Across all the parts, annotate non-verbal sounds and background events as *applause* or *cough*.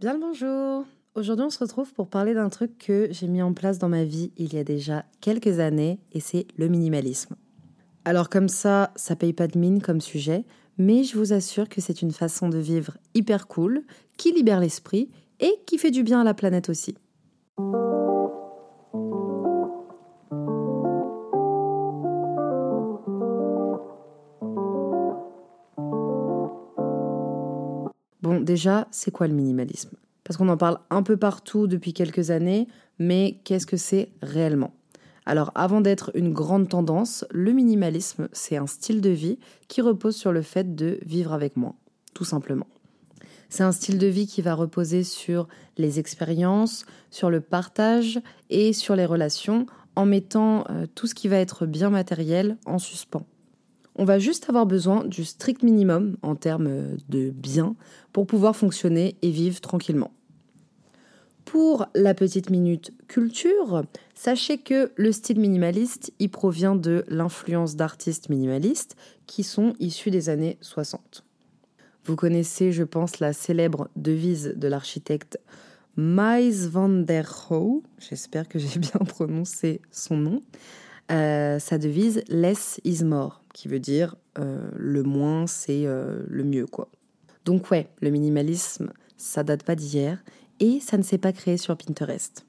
Bien le bonjour Aujourd'hui on se retrouve pour parler d'un truc que j'ai mis en place dans ma vie il y a déjà quelques années et c'est le minimalisme. Alors comme ça, ça paye pas de mine comme sujet, mais je vous assure que c'est une façon de vivre hyper cool, qui libère l'esprit et qui fait du bien à la planète aussi. Déjà, c'est quoi le minimalisme? Parce qu'on en parle un peu partout depuis quelques années, mais qu'est-ce que c'est réellement? Alors avant d'être une grande tendance, le minimalisme, c'est un style de vie qui repose sur le fait de vivre avec moins, tout simplement. C'est un style de vie qui va reposer sur les expériences, sur le partage et sur les relations en mettant euh, tout ce qui va être bien matériel en suspens. On va juste avoir besoin du strict minimum en termes de biens pour pouvoir fonctionner et vivre tranquillement. Pour la petite minute culture, sachez que le style minimaliste, il provient de l'influence d'artistes minimalistes qui sont issus des années 60. Vous connaissez, je pense, la célèbre devise de l'architecte Mies van der Rohe, j'espère que j'ai *laughs* bien prononcé son nom, euh, sa devise Less is more, qui veut dire euh, le moins c'est euh, le mieux quoi. Donc ouais, le minimalisme, ça date pas d'hier et ça ne s'est pas créé sur Pinterest.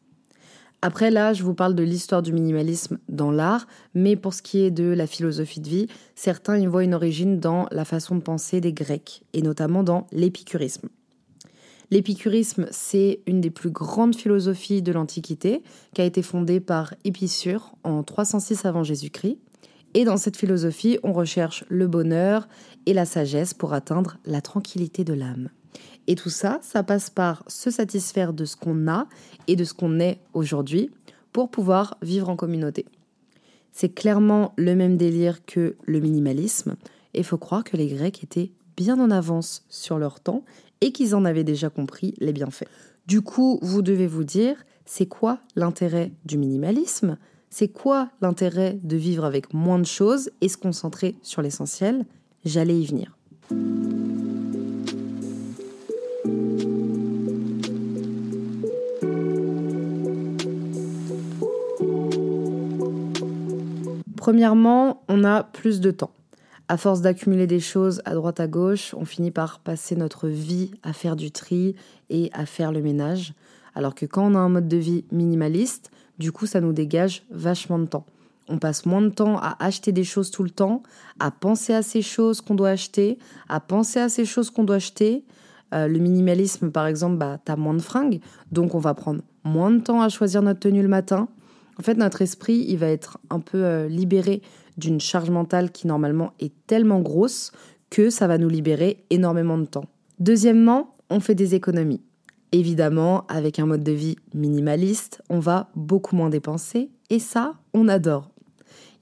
Après là, je vous parle de l'histoire du minimalisme dans l'art, mais pour ce qui est de la philosophie de vie, certains y voient une origine dans la façon de penser des Grecs, et notamment dans l'épicurisme. L'épicurisme, c'est une des plus grandes philosophies de l'Antiquité, qui a été fondée par Épicure en 306 avant Jésus-Christ. Et dans cette philosophie, on recherche le bonheur et la sagesse pour atteindre la tranquillité de l'âme. Et tout ça, ça passe par se satisfaire de ce qu'on a et de ce qu'on est aujourd'hui pour pouvoir vivre en communauté. C'est clairement le même délire que le minimalisme, et il faut croire que les Grecs étaient bien en avance sur leur temps et qu'ils en avaient déjà compris les bienfaits. Du coup, vous devez vous dire, c'est quoi l'intérêt du minimalisme? C'est quoi l'intérêt de vivre avec moins de choses et se concentrer sur l'essentiel? J'allais y venir. Premièrement, on a plus de temps à force d'accumuler des choses à droite à gauche, on finit par passer notre vie à faire du tri et à faire le ménage. Alors que quand on a un mode de vie minimaliste, du coup, ça nous dégage vachement de temps. On passe moins de temps à acheter des choses tout le temps, à penser à ces choses qu'on doit acheter, à penser à ces choses qu'on doit acheter. Euh, le minimalisme, par exemple, bah, t'as moins de fringues, donc on va prendre moins de temps à choisir notre tenue le matin. En fait, notre esprit, il va être un peu euh, libéré d'une charge mentale qui normalement est tellement grosse que ça va nous libérer énormément de temps. Deuxièmement, on fait des économies. Évidemment, avec un mode de vie minimaliste, on va beaucoup moins dépenser et ça, on adore.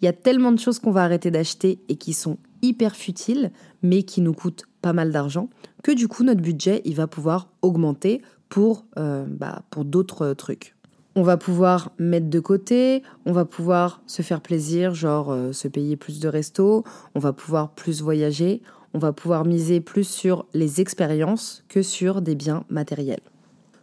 Il y a tellement de choses qu'on va arrêter d'acheter et qui sont hyper futiles, mais qui nous coûtent pas mal d'argent, que du coup notre budget il va pouvoir augmenter pour, euh, bah, pour d'autres trucs. On va pouvoir mettre de côté, on va pouvoir se faire plaisir, genre euh, se payer plus de restos, on va pouvoir plus voyager, on va pouvoir miser plus sur les expériences que sur des biens matériels.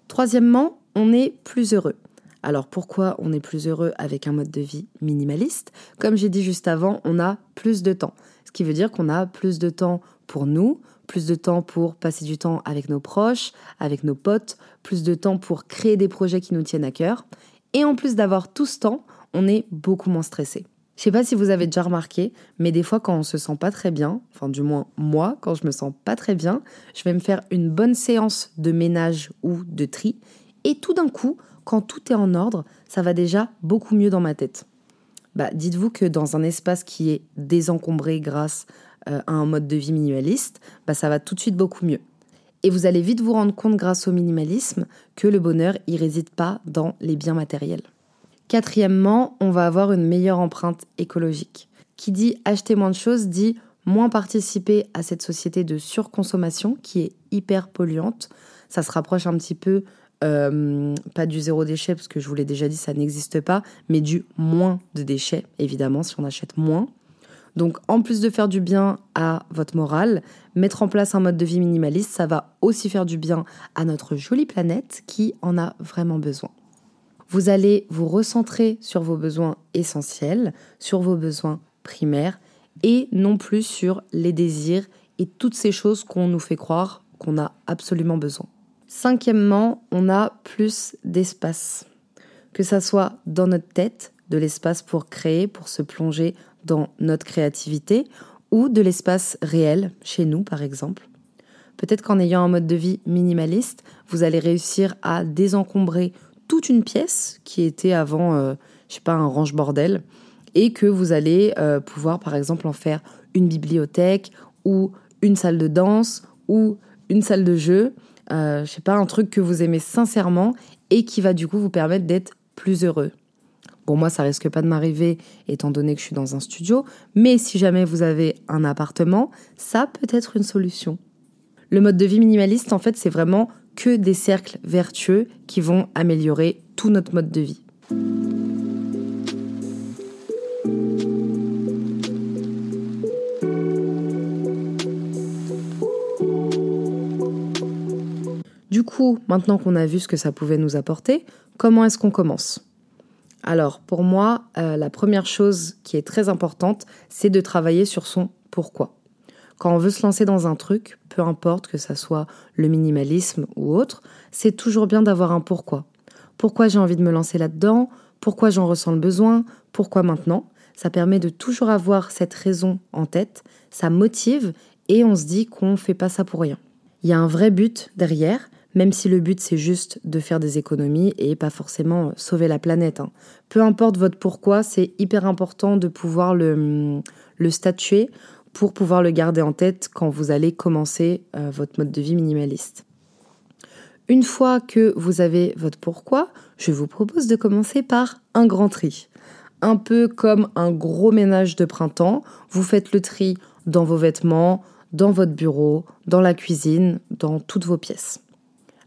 Troisièmement, on est plus heureux. Alors pourquoi on est plus heureux avec un mode de vie minimaliste? Comme j'ai dit juste avant, on a plus de temps. Ce qui veut dire qu'on a plus de temps pour nous, plus de temps pour passer du temps avec nos proches, avec nos potes, plus de temps pour créer des projets qui nous tiennent à cœur. Et en plus d'avoir tout ce temps, on est beaucoup moins stressé. Je sais pas si vous avez déjà remarqué, mais des fois quand on se sent pas très bien, enfin du moins moi, quand je me sens pas très bien, je vais me faire une bonne séance de ménage ou de tri, et tout d'un coup, quand tout est en ordre, ça va déjà beaucoup mieux dans ma tête. Bah, dites-vous que dans un espace qui est désencombré grâce euh, à un mode de vie minimaliste, bah, ça va tout de suite beaucoup mieux. Et vous allez vite vous rendre compte grâce au minimalisme que le bonheur, il réside pas dans les biens matériels. Quatrièmement, on va avoir une meilleure empreinte écologique. Qui dit acheter moins de choses dit moins participer à cette société de surconsommation qui est hyper polluante. Ça se rapproche un petit peu, euh, pas du zéro déchet, parce que je vous l'ai déjà dit, ça n'existe pas, mais du moins de déchets, évidemment, si on achète moins. Donc en plus de faire du bien à votre morale, mettre en place un mode de vie minimaliste, ça va aussi faire du bien à notre jolie planète qui en a vraiment besoin. Vous allez vous recentrer sur vos besoins essentiels, sur vos besoins primaires et non plus sur les désirs et toutes ces choses qu'on nous fait croire qu'on a absolument besoin. Cinquièmement, on a plus d'espace. Que ça soit dans notre tête, de l'espace pour créer, pour se plonger dans notre créativité ou de l'espace réel, chez nous par exemple. Peut-être qu'en ayant un mode de vie minimaliste, vous allez réussir à désencombrer toute une pièce qui était avant, euh, je sais pas, un range-bordel, et que vous allez euh, pouvoir par exemple en faire une bibliothèque ou une salle de danse ou une salle de jeu, euh, je sais pas, un truc que vous aimez sincèrement et qui va du coup vous permettre d'être plus heureux. Bon, moi, ça risque pas de m'arriver étant donné que je suis dans un studio, mais si jamais vous avez un appartement, ça peut être une solution. Le mode de vie minimaliste, en fait, c'est vraiment que des cercles vertueux qui vont améliorer tout notre mode de vie. Du coup, maintenant qu'on a vu ce que ça pouvait nous apporter, comment est-ce qu'on commence? Alors, pour moi, euh, la première chose qui est très importante, c'est de travailler sur son pourquoi. Quand on veut se lancer dans un truc, peu importe que ça soit le minimalisme ou autre, c'est toujours bien d'avoir un pourquoi. Pourquoi j'ai envie de me lancer là-dedans? Pourquoi j'en ressens le besoin? Pourquoi maintenant? Ça permet de toujours avoir cette raison en tête, ça motive et on se dit qu'on ne fait pas ça pour rien. Il y a un vrai but derrière, même si le but c'est juste de faire des économies et pas forcément sauver la planète. Hein. Peu importe votre pourquoi, c'est hyper important de pouvoir le, le statuer pour pouvoir le garder en tête quand vous allez commencer euh, votre mode de vie minimaliste. Une fois que vous avez votre pourquoi, je vous propose de commencer par un grand tri. Un peu comme un gros ménage de printemps, vous faites le tri dans vos vêtements, dans votre bureau, dans la cuisine, dans toutes vos pièces.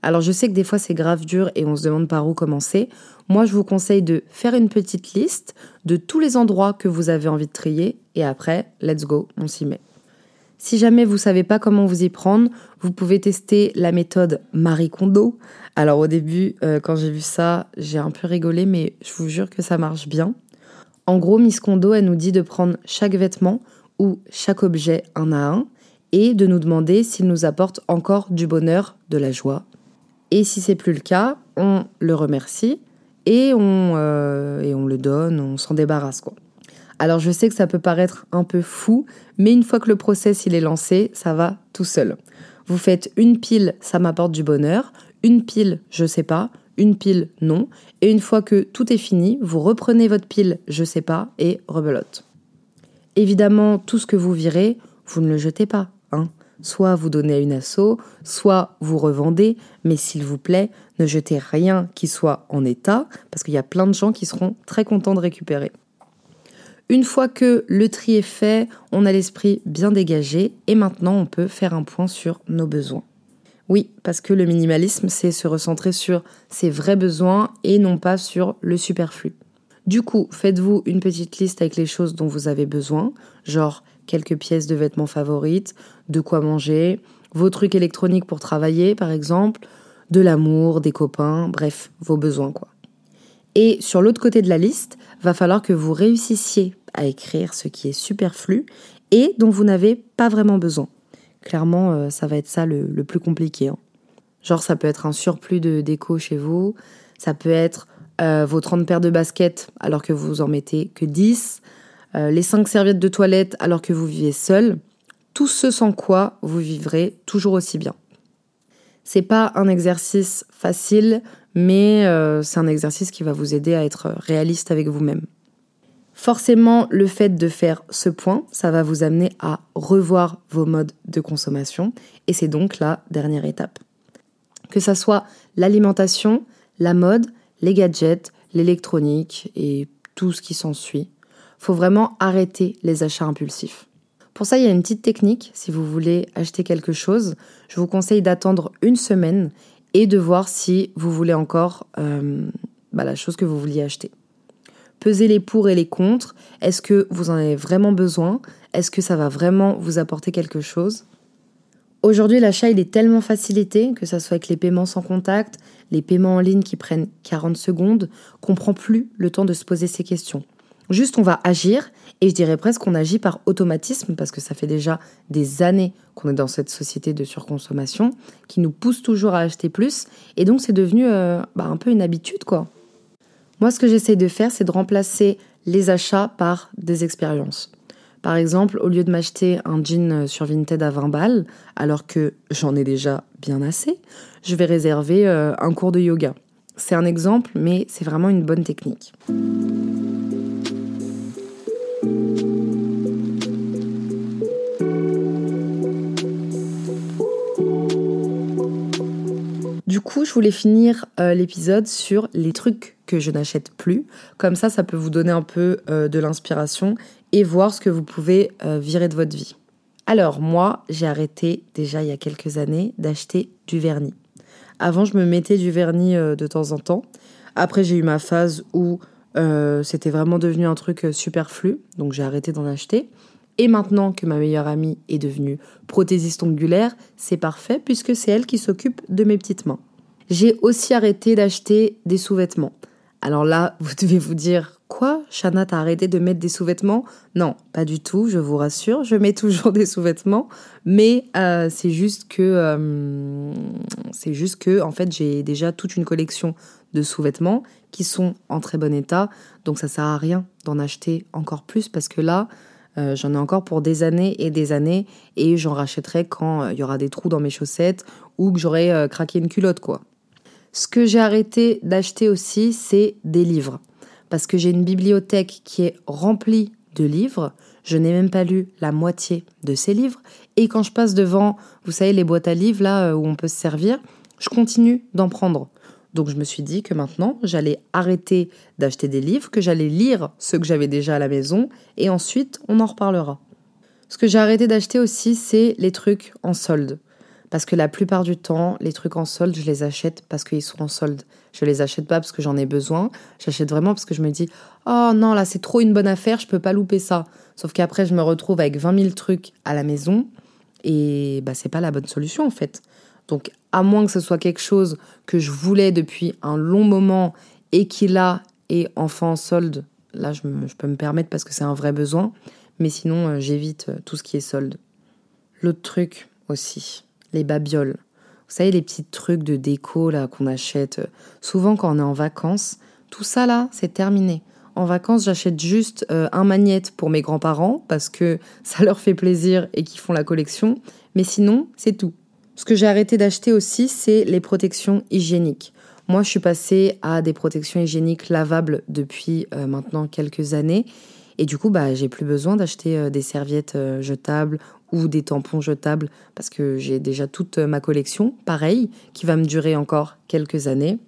Alors je sais que des fois c'est grave dur et on se demande par où commencer. Moi je vous conseille de faire une petite liste de tous les endroits que vous avez envie de trier et après, let's go, on s'y met. Si jamais vous savez pas comment vous y prendre, vous pouvez tester la méthode Marie Kondo. Alors au début, euh, quand j'ai vu ça, j'ai un peu rigolé, mais je vous jure que ça marche bien. En gros, Miss Kondo, elle nous dit de prendre chaque vêtement ou chaque objet un à un et de nous demander s'il nous apporte encore du bonheur, de la joie, et si c'est plus le cas, on le remercie et on, euh, et on le donne, on s'en débarrasse quoi. Alors je sais que ça peut paraître un peu fou, mais une fois que le process il est lancé, ça va tout seul. Vous faites une pile, ça m'apporte du bonheur, une pile, je sais pas, une pile, non, et une fois que tout est fini, vous reprenez votre pile, je sais pas, et rebelote. Évidemment, tout ce que vous virez, vous ne le jetez pas, hein. Soit vous donnez à une asso, soit vous revendez, mais s'il vous plaît, ne jetez rien qui soit en état, parce qu'il y a plein de gens qui seront très contents de récupérer. Une fois que le tri est fait, on a l'esprit bien dégagé et maintenant on peut faire un point sur nos besoins. Oui, parce que le minimalisme, c'est se recentrer sur ses vrais besoins et non pas sur le superflu. Du coup, faites-vous une petite liste avec les choses dont vous avez besoin, genre quelques pièces de vêtements favorites, de quoi manger, vos trucs électroniques pour travailler par exemple, de l'amour, des copains, bref, vos besoins quoi. Et sur l'autre côté de la liste, va falloir que vous réussissiez à écrire ce qui est superflu et dont vous n'avez pas vraiment besoin. Clairement, euh, ça va être ça le, plus compliqué. Hein. Genre, ça peut être un surplus de déco chez vous, ça peut être euh, vos 30 paires de baskets alors que vous en mettez que 10, euh, les 5 serviettes de toilette alors que vous vivez seul, tout ce sans quoi vous vivrez toujours aussi bien. C'est pas un exercice facile, mais euh, c'est un exercice qui va vous aider à être réaliste avec vous-même. Forcément, le fait de faire ce point, ça va vous amener à revoir vos modes de consommation et c'est donc la dernière étape. Que ça soit l'alimentation, la mode, les gadgets, l'électronique et tout ce qui s'ensuit, faut vraiment arrêter les achats impulsifs. Pour ça, il y a une petite technique. Si vous voulez acheter quelque chose, je vous conseille d'attendre une semaine et de voir si vous voulez encore euh, bah, la chose que vous vouliez acheter. Pesez les pour et les contre. Est-ce que vous en avez vraiment besoin? Est-ce que ça va vraiment vous apporter quelque chose? Aujourd'hui, l'achat, est tellement facilité, que ce soit avec les paiements sans contact, les paiements en ligne qui prennent 40 secondes, qu'on prend plus le temps de se poser ces questions. Juste, on va agir, et je dirais presque qu'on agit par automatisme, parce que ça fait déjà des années qu'on est dans cette société de surconsommation, qui nous pousse toujours à acheter plus, et donc c'est devenu euh, bah, un peu une habitude, quoi. Moi, ce que j'essaye de faire, c'est de remplacer les achats par des expériences. Par exemple, au lieu de m'acheter un jean sur Vinted à 20 balles, alors que j'en ai déjà bien assez, je vais réserver euh, un cours de yoga. C'est un exemple, mais c'est vraiment une bonne technique. Coup, je voulais finir euh, l'épisode sur les trucs que je n'achète plus. Comme ça, ça peut vous donner un peu euh, de l'inspiration et voir ce que vous pouvez euh, virer de votre vie. Alors, moi, j'ai arrêté déjà il y a quelques années d'acheter du vernis. Avant, je me mettais du vernis de temps en temps. Après, j'ai eu ma phase où c'était vraiment devenu un truc superflu, donc j'ai arrêté d'en acheter. Et maintenant que ma meilleure amie est devenue prothésiste ongulaire, c'est parfait puisque c'est elle qui s'occupe de mes petites mains. J'ai aussi arrêté d'acheter des sous-vêtements. Alors là, *laughs* vous devez vous dire quoi? Chana, t'as arrêté de mettre des sous-vêtements? Non, pas du tout, je vous rassure, je mets toujours *laughs* des sous-vêtements, mais euh, c'est juste que euh, c'est juste que en fait j'ai déjà toute une collection de sous-vêtements qui sont en très bon état, donc ça sert à rien d'en acheter encore plus parce que là euh, j'en ai encore pour des années et des années et j'en rachèterai quand il y aura des trous dans mes chaussettes ou que j'aurai craqué une culotte quoi. Ce que j'ai arrêté d'acheter aussi, c'est des livres. Parce que j'ai une bibliothèque qui est remplie de livres. Je n'ai même pas lu la moitié de ces livres. Et quand je passe devant, vous savez, les boîtes à livres, là, euh, où on peut se servir, je continue d'en prendre. Donc je me suis dit que maintenant, j'allais arrêter d'acheter des livres, que j'allais lire ceux que j'avais déjà à la maison, et ensuite, on en reparlera. Ce que j'ai arrêté d'acheter aussi, c'est les trucs en solde. Parce que la plupart du temps, les trucs en solde, je les achète parce qu'ils sont en solde. Je les achète pas parce que j'en ai besoin. J'achète vraiment parce que je me dis, oh non, là, c'est trop une bonne affaire, je peux pas louper ça. Sauf qu'après, je me retrouve avec 20 000 trucs à la maison et bah, c'est pas la bonne solution en fait. Donc, à moins que ce soit quelque chose que je voulais depuis un long moment et qui là est enfin en solde, là, je, je peux me permettre parce que c'est un vrai besoin. Mais sinon, euh, j'évite euh, tout ce qui est solde. L'autre truc aussi, les babioles. Vous savez, les petits trucs de déco là qu'on achète euh, souvent quand on est en vacances. Tout ça là, c'est terminé. En vacances, j'achète juste euh, un magnète pour mes grands-parents parce que *laughs* ça leur fait plaisir et qu'ils font la collection. Mais sinon, c'est tout. Ce que j'ai arrêté d'acheter aussi, c'est les protections hygiéniques. Moi, je suis passée à des protections hygiéniques lavables depuis euh, maintenant quelques années. Et du coup, bah, j'ai plus besoin d'acheter des serviettes jetables ou des tampons jetables parce que j'ai déjà toute ma collection, pareil, qui va me durer encore quelques années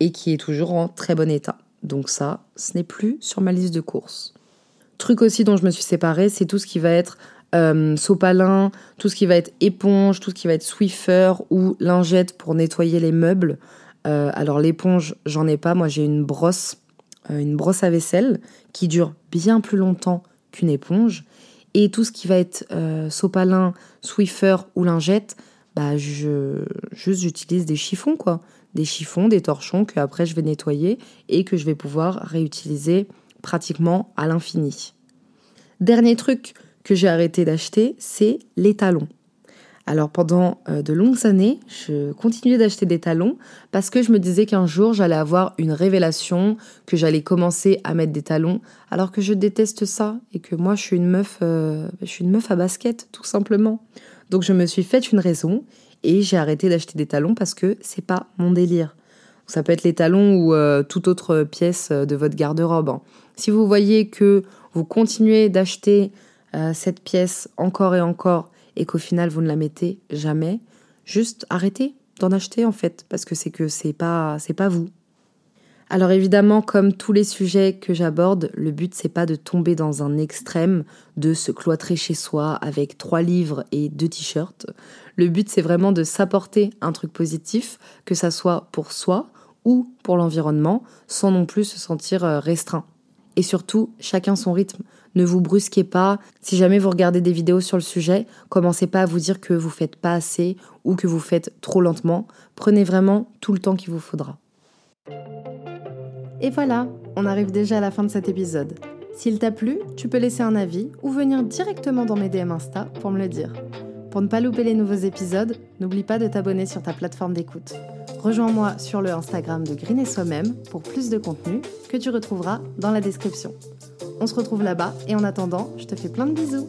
et qui est toujours en très bon état. Donc ça, ce n'est plus sur ma liste de courses. Truc aussi dont je me suis séparée, c'est tout ce qui va être euh, sopalin, tout ce qui va être éponge, tout ce qui va être Swiffer ou lingette pour nettoyer les meubles. Euh, alors l'éponge, j'en ai pas, moi j'ai une brosse, euh, une brosse à vaisselle qui dure bien plus longtemps qu'une éponge et tout ce qui va être euh, sopalin, Swiffer ou lingette, bah je juste j'utilise des chiffons quoi, des chiffons, des torchons que après je vais nettoyer et que je vais pouvoir réutiliser pratiquement à l'infini. Dernier truc que j'ai arrêté d'acheter, c'est les talons. Alors pendant euh, de longues années, je continuais d'acheter des talons parce que je me disais qu'un jour j'allais avoir une révélation, que j'allais commencer à mettre des talons, alors que je déteste ça et que moi je suis une meuf, euh, une meuf à basket tout simplement. Donc je me suis faite une raison et j'ai arrêté d'acheter des talons parce que c'est pas mon délire. Ça peut être les talons ou euh, toute autre pièce de votre garde-robe. hein. Si vous voyez que vous continuez d'acheter cette pièce encore et encore et qu'au final vous ne la mettez jamais, juste arrêtez d'en acheter en fait parce que c'est que c'est pas c'est pas vous. Alors évidemment, comme tous les sujets que j'aborde, le but c'est pas de tomber dans un extrême, de se cloîtrer chez soi avec trois livres et deux t-shirts. Le but c'est vraiment de s'apporter un truc positif, que ça soit pour soi ou pour l'environnement, sans non plus se sentir euh, restreint. Et surtout, chacun son rythme. Ne vous brusquez pas. Si jamais vous regardez des vidéos sur le sujet, commencez pas à vous dire que vous faites pas assez ou que vous faites trop lentement. Prenez vraiment tout le temps qu'il vous faudra. Et voilà, on arrive déjà à la fin de cet épisode. S'il t'a plu, tu peux laisser un avis ou venir directement dans mes DM Insta pour me le dire. Pour ne pas louper les nouveaux épisodes, n'oublie pas de t'abonner sur ta plateforme d'écoute. Rejoins-moi sur le Instagram de Green et Soi-même pour plus de contenu que tu retrouveras dans la description. On se retrouve là-bas et en attendant, je te fais plein de bisous.